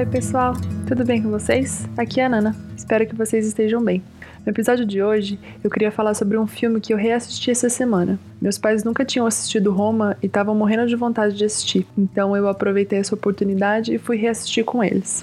oi pessoal, tudo bem com vocês? Aqui é a Nana, espero que vocês estejam bem. No episódio de hoje, eu queria falar sobre um filme que eu reassisti essa semana. Meus pais nunca tinham assistido Roma e estavam morrendo de vontade de assistir, então eu aproveitei essa oportunidade e fui reassistir com eles.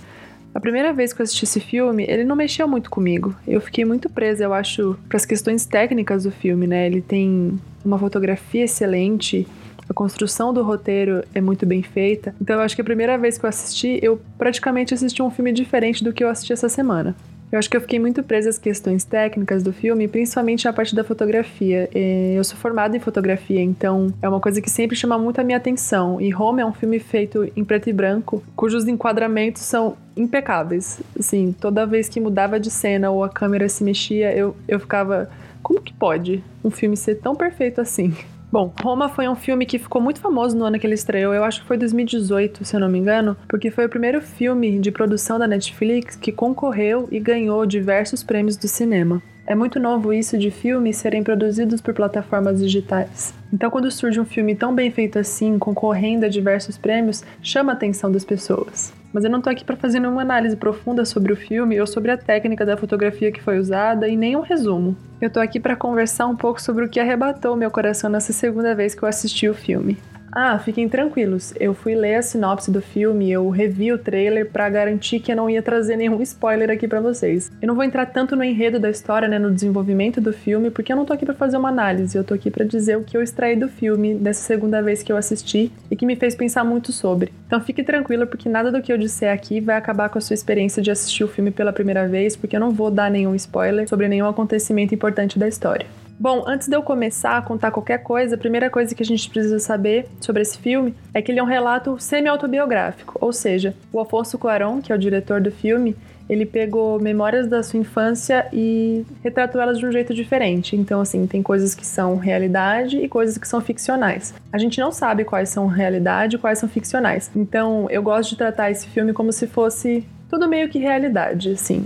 A primeira vez que eu assisti esse filme, ele não mexeu muito comigo. Eu fiquei muito presa, eu acho, para as questões técnicas do filme, né? Ele tem uma fotografia excelente, a construção do roteiro é muito bem feita. Então eu acho que a primeira vez que eu assisti, eu praticamente assisti um filme diferente do que eu assisti essa semana. Eu acho que eu fiquei muito presa às questões técnicas do filme, principalmente a parte da fotografia. Eu sou formada em fotografia, então é uma coisa que sempre chama muito a minha atenção. E Roma é um filme feito em preto e branco, cujos enquadramentos são impecáveis. Assim, toda vez que mudava de cena ou a câmera se mexia, eu, eu ficava. Como que pode um filme ser tão perfeito assim? Bom, Roma foi um filme que ficou muito famoso no ano que ele estreou, eu acho que foi 2018, se eu não me engano, porque foi o primeiro filme de produção da Netflix que concorreu e ganhou diversos prêmios do cinema. É muito novo isso de filmes serem produzidos por plataformas digitais. Então, quando surge um filme tão bem feito assim, concorrendo a diversos prêmios, chama a atenção das pessoas. Mas eu não tô aqui para fazer nenhuma análise profunda sobre o filme ou sobre a técnica da fotografia que foi usada e nem um resumo. Eu tô aqui para conversar um pouco sobre o que arrebatou meu coração nessa segunda vez que eu assisti o filme. Ah, fiquem tranquilos. Eu fui ler a sinopse do filme, eu revi o trailer para garantir que eu não ia trazer nenhum spoiler aqui para vocês. Eu não vou entrar tanto no enredo da história, né, no desenvolvimento do filme, porque eu não tô aqui para fazer uma análise, eu tô aqui para dizer o que eu extraí do filme dessa segunda vez que eu assisti e que me fez pensar muito sobre. Então fique tranquilo porque nada do que eu disser aqui vai acabar com a sua experiência de assistir o filme pela primeira vez, porque eu não vou dar nenhum spoiler sobre nenhum acontecimento importante da história. Bom, antes de eu começar a contar qualquer coisa, a primeira coisa que a gente precisa saber sobre esse filme é que ele é um relato semi-autobiográfico, ou seja, o Afonso Cuarón, que é o diretor do filme, ele pegou memórias da sua infância e retratou elas de um jeito diferente. Então, assim, tem coisas que são realidade e coisas que são ficcionais. A gente não sabe quais são realidade e quais são ficcionais. Então, eu gosto de tratar esse filme como se fosse tudo meio que realidade, assim,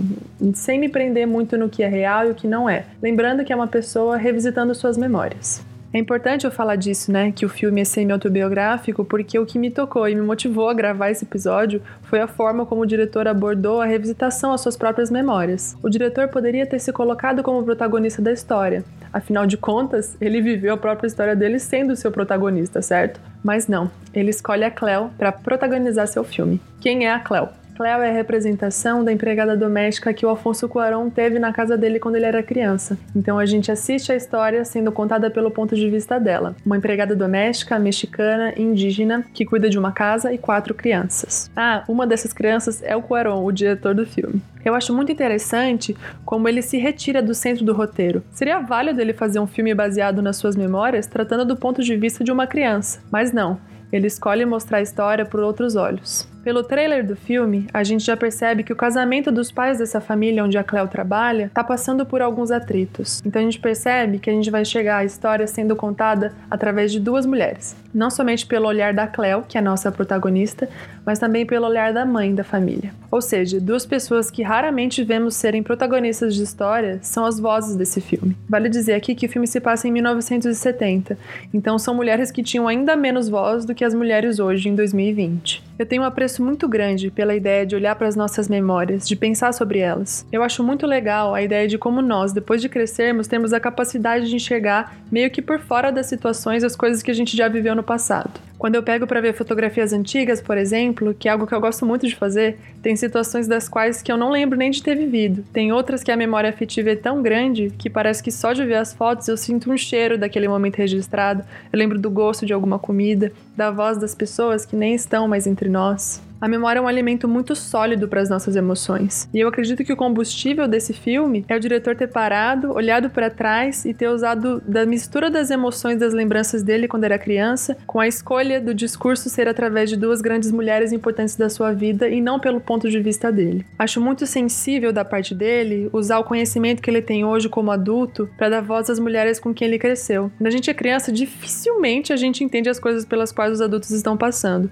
sem me prender muito no que é real e o que não é. Lembrando que é uma pessoa revisitando suas memórias. É importante eu falar disso, né? Que o filme é semi-autobiográfico, porque o que me tocou e me motivou a gravar esse episódio foi a forma como o diretor abordou a revisitação às suas próprias memórias. O diretor poderia ter se colocado como protagonista da história. Afinal de contas, ele viveu a própria história dele sendo seu protagonista, certo? Mas não, ele escolhe a Cleo para protagonizar seu filme. Quem é a Cleo? Cleo é a representação da empregada doméstica que o Afonso Cuarón teve na casa dele quando ele era criança. Então a gente assiste a história sendo contada pelo ponto de vista dela. Uma empregada doméstica, mexicana, indígena, que cuida de uma casa e quatro crianças. Ah, uma dessas crianças é o Cuarón, o diretor do filme. Eu acho muito interessante como ele se retira do centro do roteiro. Seria válido ele fazer um filme baseado nas suas memórias, tratando do ponto de vista de uma criança, mas não. Ele escolhe mostrar a história por outros olhos. Pelo trailer do filme, a gente já percebe que o casamento dos pais dessa família onde a Cleo trabalha está passando por alguns atritos. Então a gente percebe que a gente vai chegar à história sendo contada através de duas mulheres. Não somente pelo olhar da Cleo, que é a nossa protagonista, mas também pelo olhar da mãe da família. Ou seja, duas pessoas que raramente vemos serem protagonistas de história são as vozes desse filme. Vale dizer aqui que o filme se passa em 1970, então são mulheres que tinham ainda menos voz do que as mulheres hoje em 2020. Eu tenho um apreço muito grande pela ideia de olhar para as nossas memórias, de pensar sobre elas. Eu acho muito legal a ideia de como nós, depois de crescermos, temos a capacidade de enxergar meio que por fora das situações as coisas que a gente já viveu no passado. Quando eu pego para ver fotografias antigas, por exemplo, que é algo que eu gosto muito de fazer, tem situações das quais que eu não lembro nem de ter vivido. Tem outras que a memória afetiva é tão grande que parece que só de ver as fotos eu sinto um cheiro daquele momento registrado. Eu lembro do gosto de alguma comida, da voz das pessoas que nem estão mais entre nós. A memória é um alimento muito sólido para as nossas emoções. E eu acredito que o combustível desse filme é o diretor ter parado, olhado para trás e ter usado da mistura das emoções das lembranças dele quando era criança, com a escolha do discurso ser através de duas grandes mulheres importantes da sua vida e não pelo ponto de vista dele. Acho muito sensível da parte dele usar o conhecimento que ele tem hoje como adulto para dar voz às mulheres com quem ele cresceu. Quando a gente é criança, dificilmente a gente entende as coisas pelas quais os adultos estão passando.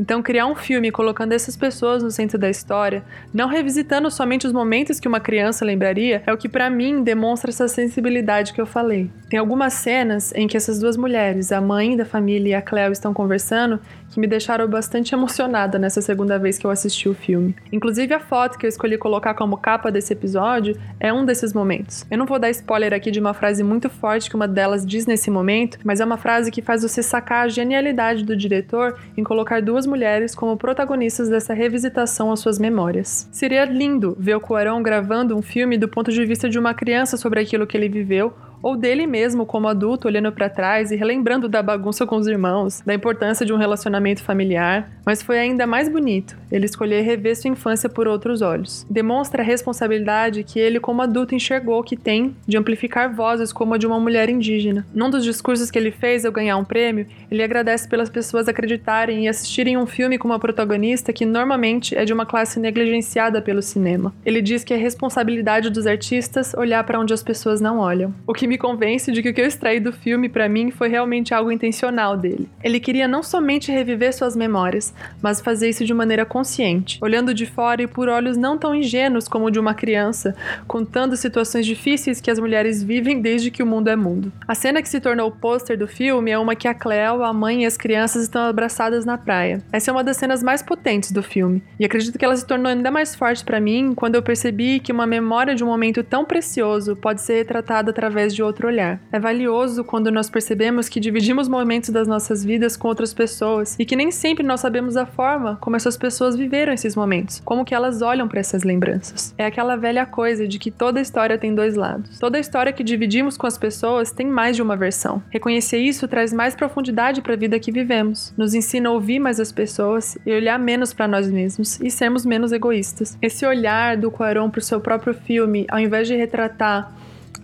Então, criar um filme colocando colocando essas pessoas no centro da história, não revisitando somente os momentos que uma criança lembraria, é o que para mim demonstra essa sensibilidade que eu falei. Tem algumas cenas em que essas duas mulheres, a mãe da família e a Cleo, estão conversando que me deixaram bastante emocionada nessa segunda vez que eu assisti o filme. Inclusive, a foto que eu escolhi colocar como capa desse episódio é um desses momentos. Eu não vou dar spoiler aqui de uma frase muito forte que uma delas diz nesse momento, mas é uma frase que faz você sacar a genialidade do diretor em colocar duas mulheres como protagonistas dessa revisitação às suas memórias. Seria lindo ver o Cuarón gravando um filme do ponto de vista de uma criança sobre aquilo que ele viveu ou dele mesmo como adulto olhando para trás e relembrando da bagunça com os irmãos, da importância de um relacionamento familiar, mas foi ainda mais bonito ele escolher rever sua infância por outros olhos. Demonstra a responsabilidade que ele como adulto enxergou que tem de amplificar vozes como a de uma mulher indígena. Num dos discursos que ele fez ao ganhar um prêmio, ele agradece pelas pessoas acreditarem e assistirem um filme com uma protagonista que normalmente é de uma classe negligenciada pelo cinema. Ele diz que é responsabilidade dos artistas olhar para onde as pessoas não olham. O que me convence de que o que eu extraí do filme para mim foi realmente algo intencional dele. Ele queria não somente reviver suas memórias, mas fazer isso de maneira consciente, olhando de fora e por olhos não tão ingênuos como o de uma criança, contando situações difíceis que as mulheres vivem desde que o mundo é mundo. A cena que se tornou o pôster do filme é uma que a Cleo, a mãe e as crianças estão abraçadas na praia. Essa é uma das cenas mais potentes do filme, e acredito que ela se tornou ainda mais forte para mim quando eu percebi que uma memória de um momento tão precioso pode ser retratada através de outro olhar. É valioso quando nós percebemos que dividimos momentos das nossas vidas com outras pessoas e que nem sempre nós sabemos a forma como essas pessoas viveram esses momentos, como que elas olham para essas lembranças. É aquela velha coisa de que toda história tem dois lados. Toda história que dividimos com as pessoas tem mais de uma versão. Reconhecer isso traz mais profundidade para a vida que vivemos, nos ensina a ouvir mais as pessoas e olhar menos para nós mesmos e sermos menos egoístas. Esse olhar do Quaron para o seu próprio filme, ao invés de retratar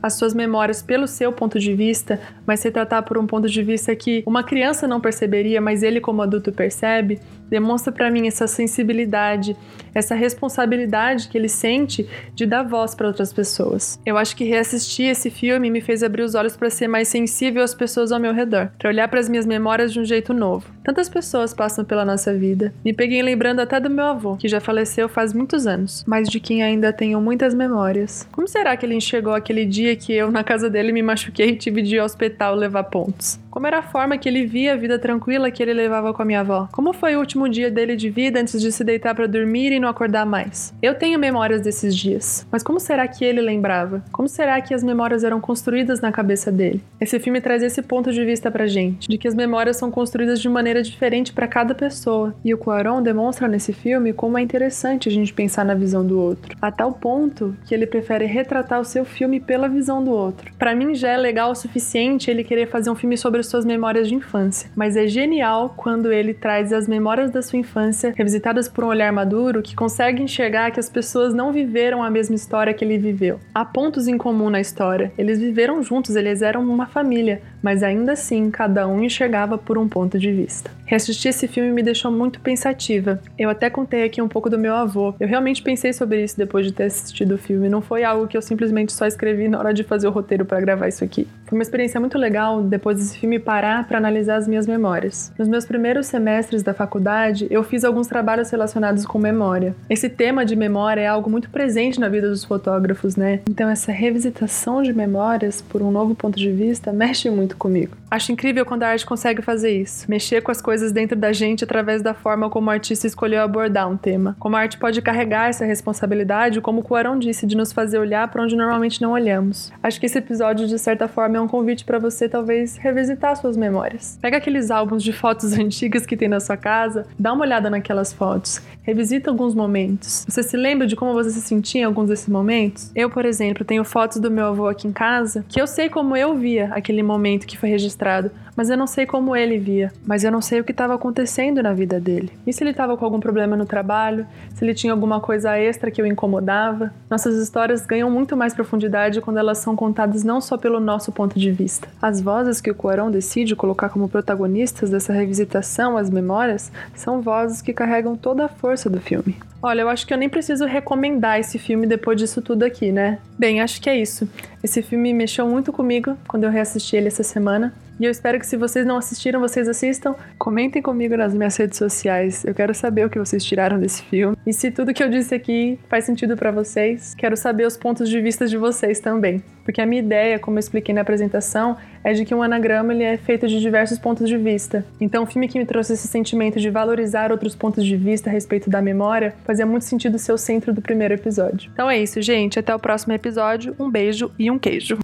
as suas memórias pelo seu ponto de vista, mas se tratar por um ponto de vista que uma criança não perceberia, mas ele como adulto percebe, demonstra para mim essa sensibilidade, essa responsabilidade que ele sente de dar voz para outras pessoas. Eu acho que reassistir esse filme me fez abrir os olhos para ser mais sensível às pessoas ao meu redor, para olhar para as minhas memórias de um jeito novo. Tantas pessoas passam pela nossa vida. Me peguei lembrando até do meu avô, que já faleceu faz muitos anos, mas de quem ainda tenho muitas memórias. Como será que ele enxergou aquele dia que eu, na casa dele, me machuquei e tive de ir ao hospital levar pontos? Como era a forma que ele via a vida tranquila que ele levava com a minha avó? Como foi o último dia dele de vida antes de se deitar para dormir e não acordar mais? Eu tenho memórias desses dias, mas como será que ele lembrava? Como será que as memórias eram construídas na cabeça dele? Esse filme traz esse ponto de vista pra gente, de que as memórias são construídas de maneira diferente para cada pessoa. E o Cuarón demonstra nesse filme como é interessante a gente pensar na visão do outro, a tal ponto que ele prefere retratar o seu filme pela visão do outro. Para mim já é legal o suficiente ele querer fazer um filme sobre suas memórias de infância, mas é genial quando ele traz as memórias da sua infância revisitadas por um olhar maduro que consegue enxergar que as pessoas não viveram a mesma história que ele viveu. Há pontos em comum na história. Eles viveram juntos, eles eram uma família, mas ainda assim cada um enxergava por um ponto de vista. Reassistir esse filme me deixou muito pensativa. Eu até contei aqui um pouco do meu avô. Eu realmente pensei sobre isso depois de ter assistido o filme. Não foi algo que eu simplesmente só escrevi na hora de fazer o roteiro para gravar isso aqui. Foi uma experiência muito legal depois desse filme parar para analisar as minhas memórias. Nos meus primeiros semestres da faculdade, eu fiz alguns trabalhos relacionados com memória. Esse tema de memória é algo muito presente na vida dos fotógrafos, né? Então essa revisitação de memórias por um novo ponto de vista mexe muito comigo. Acho incrível quando a arte consegue fazer isso, mexer com as coisas dentro da gente através da forma como o artista escolheu abordar um tema. Como a arte pode carregar essa responsabilidade, como o Cuarón disse, de nos fazer olhar para onde normalmente não olhamos. Acho que esse episódio, de certa forma, é um convite para você talvez revisitar suas memórias. Pega aqueles álbuns de fotos antigas que tem na sua casa, dá uma olhada naquelas fotos, revisita alguns momentos. Você se lembra de como você se sentia em alguns desses momentos? Eu, por exemplo, tenho fotos do meu avô aqui em casa que eu sei como eu via aquele momento que foi registrado, mas eu não sei como ele via, mas eu não sei o que estava acontecendo na vida dele. E se ele estava com algum problema no trabalho, se ele tinha alguma coisa extra que o incomodava? Nossas histórias ganham muito mais profundidade quando elas são contadas não só pelo nosso ponto de vista. As vozes que o Cuarón decide colocar como protagonistas dessa revisitação às memórias são vozes que carregam toda a força do filme. Olha, eu acho que eu nem preciso recomendar esse filme depois disso tudo aqui, né? Bem, acho que é isso. Esse filme mexeu muito comigo quando eu reassisti ele essa semana. E eu espero que se vocês não assistiram, vocês assistam. Comentem comigo nas minhas redes sociais. Eu quero saber o que vocês tiraram desse filme. E se tudo que eu disse aqui faz sentido para vocês, quero saber os pontos de vista de vocês também. Porque a minha ideia, como eu expliquei na apresentação, é de que um anagrama ele é feito de diversos pontos de vista. Então, o filme que me trouxe esse sentimento de valorizar outros pontos de vista a respeito da memória fazia muito sentido ser o centro do primeiro episódio. Então é isso, gente. Até o próximo episódio. Um beijo e um queijo.